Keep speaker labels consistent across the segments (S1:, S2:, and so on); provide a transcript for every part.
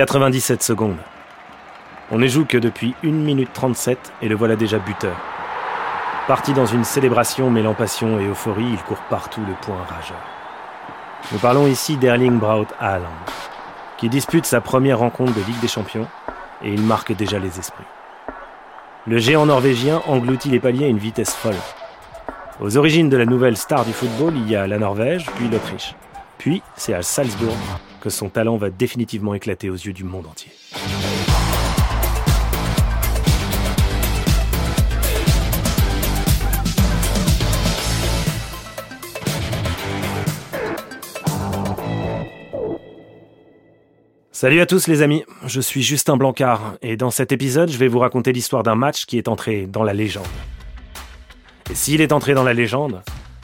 S1: 97 secondes. On ne joue que depuis 1 minute 37 et le voilà déjà buteur. Parti dans une célébration mêlant passion et euphorie, il court partout le point rageur. Nous parlons ici d'Erling Braut Haaland, qui dispute sa première rencontre de Ligue des Champions et il marque déjà les esprits. Le géant norvégien engloutit les paliers à une vitesse folle. Aux origines de la nouvelle star du football, il y a la Norvège, puis l'Autriche. Puis, c'est à Salzbourg que son talent va définitivement éclater aux yeux du monde entier. Salut à tous les amis, je suis Justin Blancard et dans cet épisode je vais vous raconter l'histoire d'un match qui est entré dans la légende. Et s'il est entré dans la légende,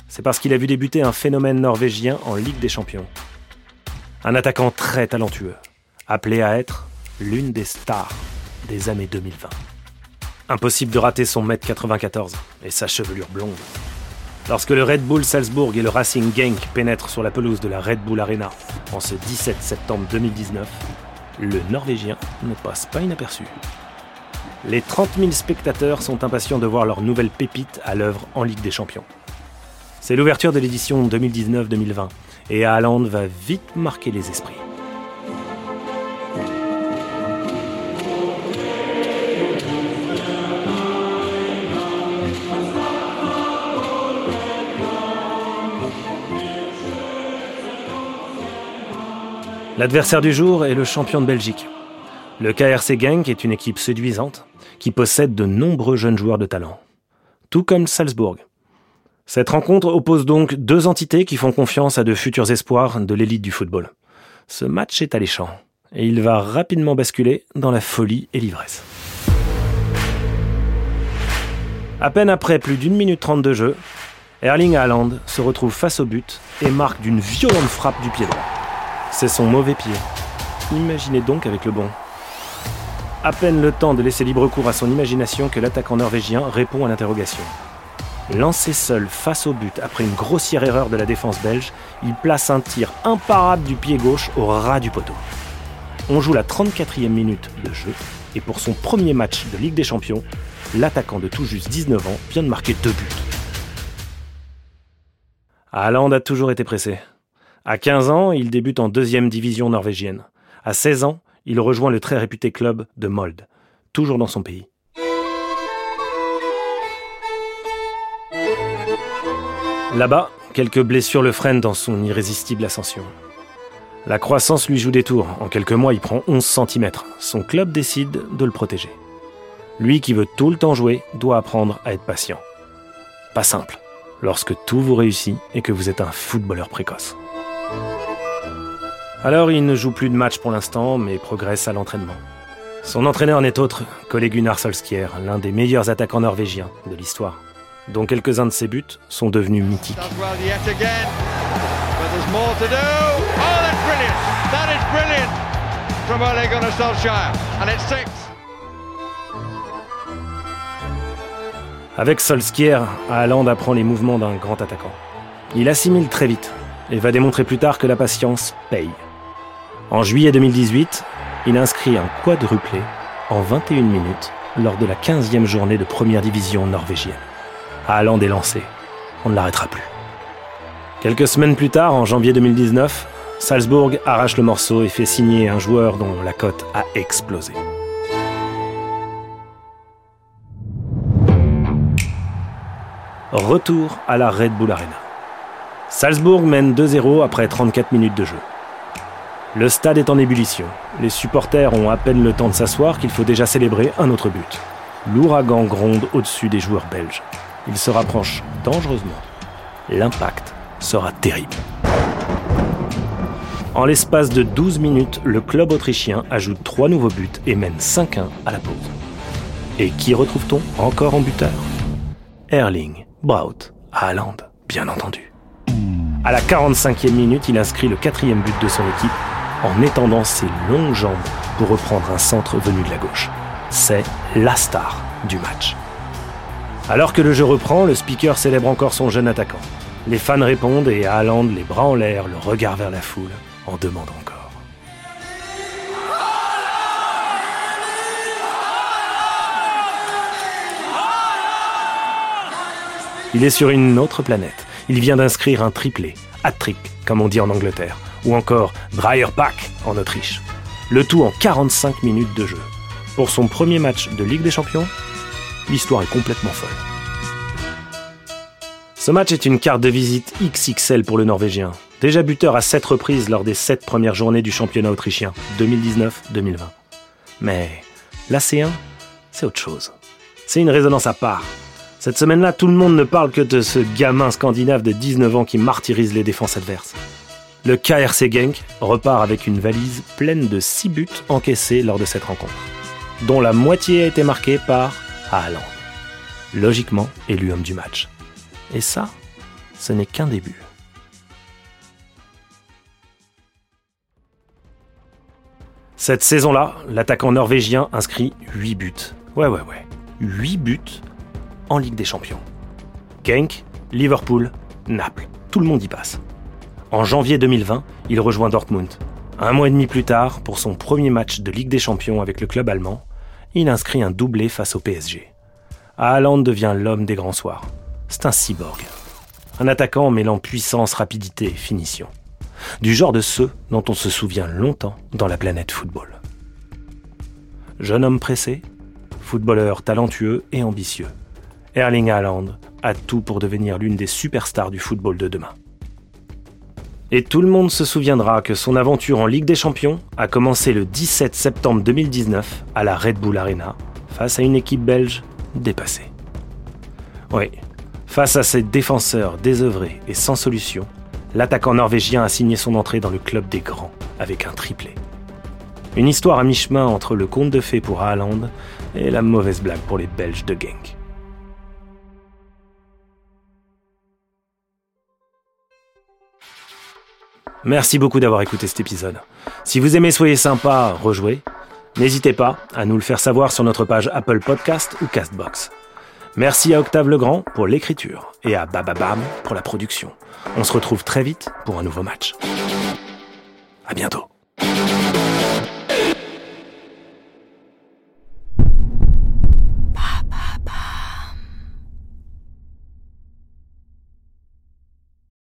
S1: c'est parce qu'il a vu débuter un phénomène norvégien en Ligue des Champions. Un attaquant très talentueux, appelé à être l'une des stars des années 2020. Impossible de rater son mètre 94 et sa chevelure blonde. Lorsque le Red Bull Salzbourg et le Racing Genk pénètrent sur la pelouse de la Red Bull Arena en ce 17 septembre 2019, le Norvégien ne passe pas inaperçu. Les 30 000 spectateurs sont impatients de voir leur nouvelle pépite à l'œuvre en Ligue des Champions. C'est l'ouverture de l'édition 2019-2020 et Haaland va vite marquer les esprits. L'adversaire du jour est le champion de Belgique. Le KRC Genk est une équipe séduisante qui possède de nombreux jeunes joueurs de talent, tout comme Salzbourg. Cette rencontre oppose donc deux entités qui font confiance à de futurs espoirs de l'élite du football. Ce match est alléchant et il va rapidement basculer dans la folie et l'ivresse. À peine après plus d'une minute trente de jeu, Erling Haaland se retrouve face au but et marque d'une violente frappe du pied droit. C'est son mauvais pied. Imaginez donc avec le bon. À peine le temps de laisser libre cours à son imagination que l'attaquant norvégien répond à l'interrogation. Lancé seul face au but après une grossière erreur de la défense belge, il place un tir imparable du pied gauche au ras du poteau. On joue la 34e minute de jeu et pour son premier match de Ligue des Champions, l'attaquant de tout juste 19 ans vient de marquer deux buts. Haaland a toujours été pressé. À 15 ans, il débute en deuxième division norvégienne. À 16 ans, il rejoint le très réputé club de Molde, toujours dans son pays. Là-bas, quelques blessures le freinent dans son irrésistible ascension. La croissance lui joue des tours. En quelques mois, il prend 11 cm. Son club décide de le protéger. Lui qui veut tout le temps jouer doit apprendre à être patient. Pas simple lorsque tout vous réussit et que vous êtes un footballeur précoce. Alors il ne joue plus de match pour l'instant, mais progresse à l'entraînement. Son entraîneur n'est autre qu'Ole Gunnar l'un des meilleurs attaquants norvégiens de l'histoire, dont quelques-uns de ses buts sont devenus mythiques. Avec Solskjær, Haaland apprend les mouvements d'un grand attaquant. Il assimile très vite et va démontrer plus tard que la patience paye. En juillet 2018, il inscrit un quadruplé en 21 minutes lors de la 15e journée de première division norvégienne. Haaland est lancé. On ne l'arrêtera plus. Quelques semaines plus tard, en janvier 2019, Salzbourg arrache le morceau et fait signer un joueur dont la cote a explosé. Retour à la Red Bull Arena. Salzbourg mène 2-0 après 34 minutes de jeu. Le stade est en ébullition. Les supporters ont à peine le temps de s'asseoir qu'il faut déjà célébrer un autre but. L'ouragan gronde au-dessus des joueurs belges. Il se rapproche dangereusement. L'impact sera terrible. En l'espace de 12 minutes, le club autrichien ajoute trois nouveaux buts et mène 5-1 à la pause. Et qui retrouve-t-on encore en buteur? Erling Braut Haaland, bien entendu. À la 45e minute, il inscrit le quatrième but de son équipe en étendant ses longues jambes pour reprendre un centre venu de la gauche. C'est la star du match. Alors que le jeu reprend, le speaker célèbre encore son jeune attaquant. Les fans répondent et Haaland, les bras en l'air, le regard vers la foule, en demande encore. Il est sur une autre planète. Il vient d'inscrire un triplé, hat-trick, comme on dit en Angleterre, ou encore Dreyer Pack en Autriche. Le tout en 45 minutes de jeu. Pour son premier match de Ligue des Champions, l'histoire est complètement folle. Ce match est une carte de visite XXL pour le Norvégien. Déjà buteur à 7 reprises lors des 7 premières journées du championnat autrichien, 2019-2020. Mais la C1, c'est autre chose. C'est une résonance à part. Cette semaine-là, tout le monde ne parle que de ce gamin scandinave de 19 ans qui martyrise les défenses adverses. Le KRC Genk repart avec une valise pleine de 6 buts encaissés lors de cette rencontre, dont la moitié a été marquée par Haaland. Logiquement élu homme du match. Et ça, ce n'est qu'un début. Cette saison-là, l'attaquant norvégien inscrit 8 buts. Ouais, ouais, ouais. 8 buts en Ligue des Champions. Genk, Liverpool, Naples. Tout le monde y passe. En janvier 2020, il rejoint Dortmund. Un mois et demi plus tard, pour son premier match de Ligue des Champions avec le club allemand, il inscrit un doublé face au PSG. Haaland devient l'homme des grands soirs. C'est un cyborg. Un attaquant mêlant puissance, rapidité et finition. Du genre de ceux dont on se souvient longtemps dans la planète football. Jeune homme pressé, footballeur talentueux et ambitieux. Erling Haaland a tout pour devenir l'une des superstars du football de demain. Et tout le monde se souviendra que son aventure en Ligue des Champions a commencé le 17 septembre 2019 à la Red Bull Arena face à une équipe belge dépassée. Oui, Face à ses défenseurs désœuvrés et sans solution, l'attaquant norvégien a signé son entrée dans le club des grands avec un triplé. Une histoire à mi-chemin entre le conte de fées pour Haaland et la mauvaise blague pour les Belges de Genk. Merci beaucoup d'avoir écouté cet épisode. Si vous aimez Soyez sympa, rejouez. N'hésitez pas à nous le faire savoir sur notre page Apple Podcast ou Castbox. Merci à Octave Legrand pour l'écriture et à Bababam pour la production. On se retrouve très vite pour un nouveau match. À bientôt.